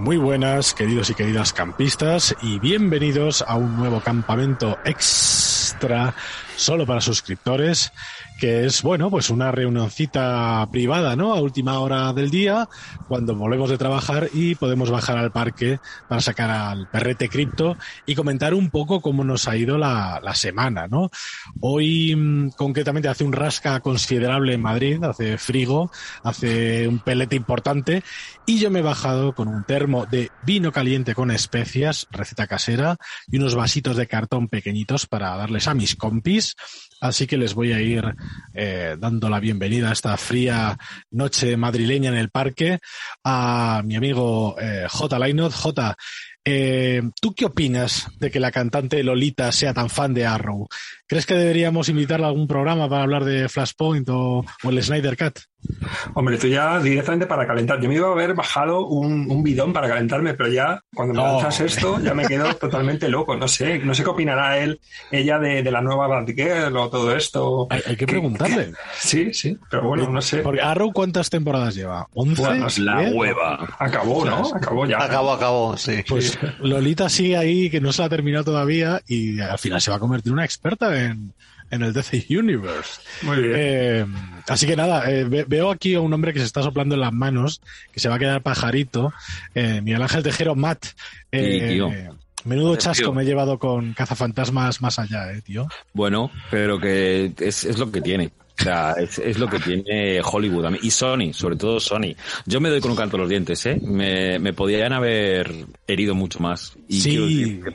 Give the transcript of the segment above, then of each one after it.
Muy buenas, queridos y queridas campistas, y bienvenidos a un nuevo campamento extra solo para suscriptores que es, bueno, pues una reunioncita privada, ¿no? A última hora del día, cuando volvemos de trabajar y podemos bajar al parque para sacar al perrete cripto y comentar un poco cómo nos ha ido la, la semana, ¿no? Hoy, mm, concretamente, hace un rasca considerable en Madrid, hace frigo, hace un pelete importante y yo me he bajado con un termo de vino caliente con especias, receta casera, y unos vasitos de cartón pequeñitos para darles a mis compis Así que les voy a ir eh, dando la bienvenida a esta fría noche madrileña en el parque a mi amigo eh, J. Lainot. J, eh, ¿tú qué opinas de que la cantante Lolita sea tan fan de Arrow? ¿Crees que deberíamos invitarla a algún programa para hablar de Flashpoint o, o el Snyder Cut? Hombre, tú ya directamente para calentar. Yo me iba a haber bajado un, un bidón para calentarme, pero ya cuando me lanzas esto ya me quedo totalmente loco. No sé, no sé qué opinará él, ella de, de la nueva Batgirl o todo esto. Hay, hay que preguntarle. Sí, sí, pero bueno, no sé. Porque Arrow, ¿cuántas temporadas lleva? ¿11? Bueno, La hueva. Acabó, ¿no? Acabó ya. Acabó, acabó, sí. Pues Lolita sigue ahí, que no se la ha terminado todavía y al final se va a convertir en una experta en, en el DC Universe. Muy bien. Eh, así que nada, eh, ve- veo aquí a un hombre que se está soplando en las manos, que se va a quedar pajarito. Eh, Miguel Ángel Tejero, Matt. Eh, Sí, tío. Menudo Tío. chasco me he llevado con cazafantasmas más allá, eh, tío. Bueno, pero que es, es lo que tiene. O sea, es, es lo que tiene Hollywood y Sony, sobre todo Sony. Yo me doy con un canto a los dientes, ¿eh? Me, me podían haber herido mucho más. Y Sí. decir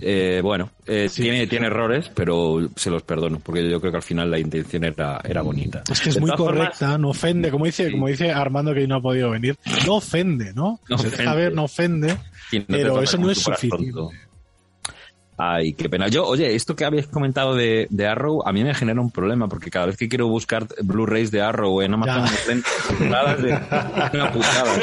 eh, bueno, eh, tiene, tiene errores, pero se los perdono, porque yo creo que al final la intención era, era bonita. Es que es De muy formas, correcta, no ofende, como dice, Sí. como dice Armando que no ha podido venir, no ofende, ¿no? No Se deja ver, no ofende, no pero eso no es suficiente. Ay, qué pena. Yo, oye, esto que habéis comentado de, de Arrow, a mí me genera un problema, porque cada vez que quiero buscar Blu-rays de Arrow en Amazon, me de una putada.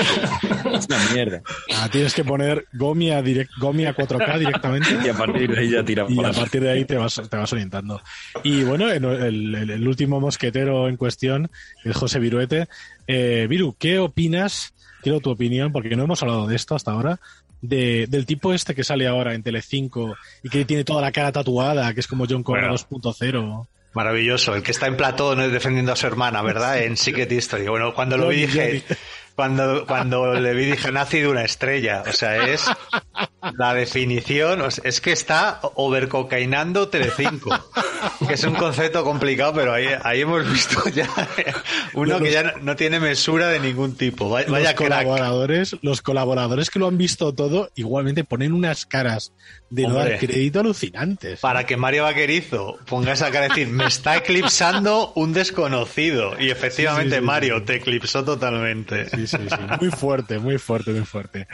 Es una mierda. Ah, tienes que poner Gomia, direct, Gomia 4K directamente. Y a partir de ahí ya tira y a partir de ahí te vas, te vas orientando. Y bueno, en el, el- el último mosquetero en cuestión, el José Viruete. Eh, Viru, ¿qué opinas? Quiero tu opinión, porque no hemos hablado de esto hasta ahora. De, del tipo este que sale ahora en Telecinco y que tiene toda la cara tatuada, que es como John Connor Bueno. 2.0. Maravilloso. El que está en platón defendiendo a su hermana, ¿verdad? En Secret History. Bueno, cuando lo vi dije, cuando, cuando le vi dije, nací de una estrella. O sea, es la definición. o sea, es que está overcocainando Telecinco. Que es un concepto complicado, pero ahí, ahí hemos visto ya uno que ya no, no tiene mesura de ningún tipo. Vaya, los crack. colaboradores, los colaboradores que lo han visto todo, igualmente ponen unas caras de no dar crédito alucinantes. Para que Mario Vaquerizo ponga esa cara de decir, me está eclipsando un desconocido. Y efectivamente, Sí, sí, sí, Mario sí. te eclipsó totalmente. Sí, sí. Muy fuerte, muy fuerte, muy fuerte.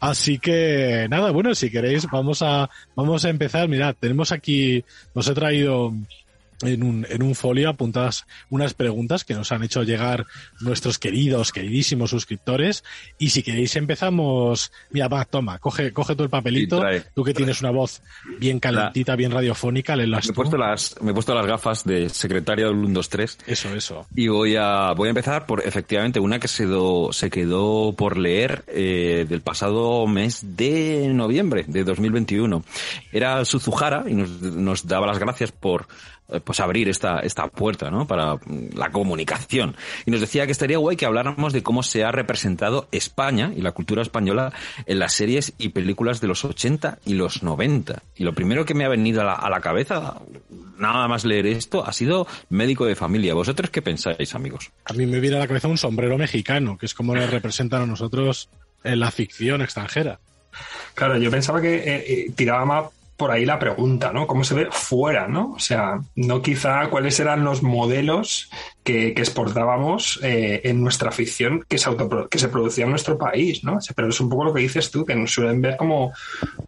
Así que, nada, bueno, si queréis, vamos a, vamos a empezar. Mirad, tenemos aquí, os he traído en un, en un folio apuntadas unas preguntas que nos han hecho llegar nuestros queridos, queridísimos suscriptores. Y si queréis empezamos, mira, va, toma, coge, coge tú el papelito, Sí, trae. tú que tienes una voz bien calentita, bien radiofónica, léelas Me he puesto las, me he puesto las gafas de secretaria del 1, 2, 3 Eso, eso. y voy a, voy a empezar por efectivamente una que se, do- se quedó por leer eh, del pasado mes de noviembre de 2021. Era Suzuhara y nos, nos daba las gracias por pues abrir esta, esta puerta, ¿no? Para mm, la comunicación. Y nos decía que estaría guay que habláramos de cómo se ha representado España y la cultura española en las series y películas de los 80 y los 90. Y lo primero que me ha venido a la, a la cabeza, nada más leer esto, ha sido médico de familia. ¿Vosotros qué pensáis, amigos? A mí me viene a la cabeza un sombrero mexicano, que es como nos representan a nosotros en la ficción extranjera. Claro, yo pensaba que eh, eh, tiraba más por ahí la pregunta, ¿no? ¿Cómo se ve fuera, ¿no? O sea, no quizá cuáles eran los modelos que, que exportábamos eh, en nuestra ficción que se, autopro- que se producía en nuestro país, ¿no? O sea, Pero es un poco lo que dices tú, que nos suelen ver como,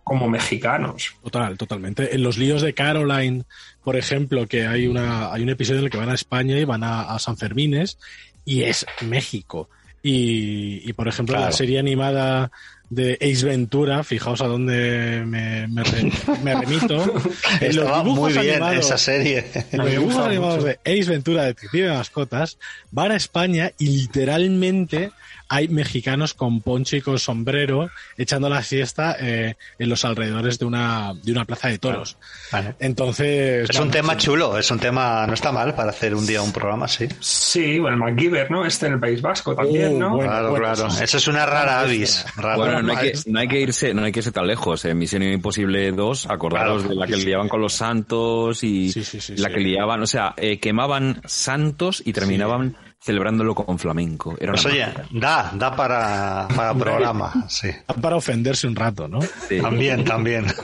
como mexicanos. Total, totalmente. En los líos de Caroline, por ejemplo, que hay una, hay un episodio en el que van a España y van a, a San Fermines y es México. Y, y por ejemplo, la serie animada de Ace Ventura, fijaos a dónde me, me, re- me remito. Los Estaba dibujos muy bien animados- esa serie. los dibujos gusta animados mucho. de Ace Ventura, Detective de Mascotas, van a España y literalmente hay mexicanos con poncho y con sombrero echando la siesta eh, en los alrededores de una, de una plaza de toros. Entonces. Es un tema chulo, es un tema, no está mal para hacer un día un programa así. Sí, bueno, el MacGyver, ¿no? Este en el País Vasco también, uh, ¿no? claro, claro. Eso es una rara avis. Bueno, no hay, que, no hay, que, irse, no hay que irse tan lejos. En Misión Imposible 2, acordaros de la que liaban con los santos y la que liaban, o sea, eh, quemaban santos y terminaban celebrándolo con flamenco. Era pues oye, da, da para, para programa, sí. Da para ofenderse un rato, ¿no? También, también.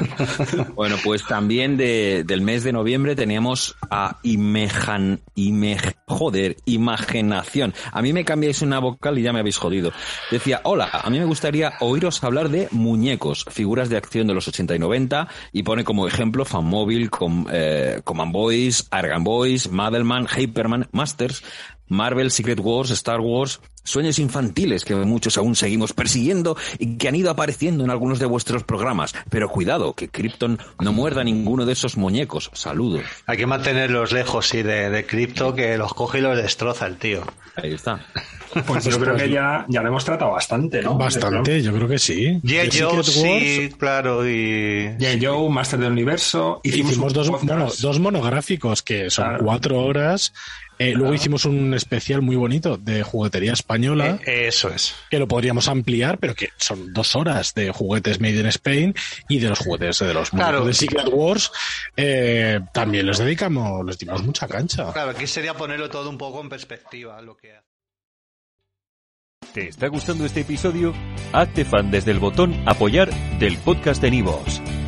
Bueno, pues también de, del mes de noviembre teníamos a Imejan, joder, Imaginación. A mí me cambiáis una vocal y ya me habéis jodido. Decía, hola, a mí me gustaría oíros hablar de muñecos, figuras de acción de los 80 y 90, y pone como ejemplo Fanmóvil, com, eh, Command Boys, Argan Boys, Madelman, Hyperman, Masters, Marvel, Secret Wars, Star Wars, sueños infantiles que muchos aún seguimos persiguiendo y que han ido apareciendo en algunos de vuestros programas. Pero cuidado, que Krypton no muerda ninguno de esos muñecos. Saludos. Hay que mantenerlos lejos, sí, de, de Krypto, que los coge y los destroza el tío. Ahí está. Pues yo creo que ya, ya lo hemos tratado bastante, ¿no? Bastante, yo creo que sí. Yeah, Joe, sí, claro, y... Yeah, Joe, Master del Universo. Hicimos, dos, dos monográficos que son cuatro horas eh, luego hicimos un especial muy bonito de juguetería española. Eh, eso es. Que lo podríamos ampliar, pero que son dos horas de juguetes made in Spain y de los juguetes de los claro. de Secret Wars. Eh, también les dedicamos, les dimos mucha cancha. Claro, aquí sería ponerlo todo un poco en perspectiva. Lo que... ¿Te está gustando este episodio? Hazte fan desde el botón apoyar del podcast de Nivos.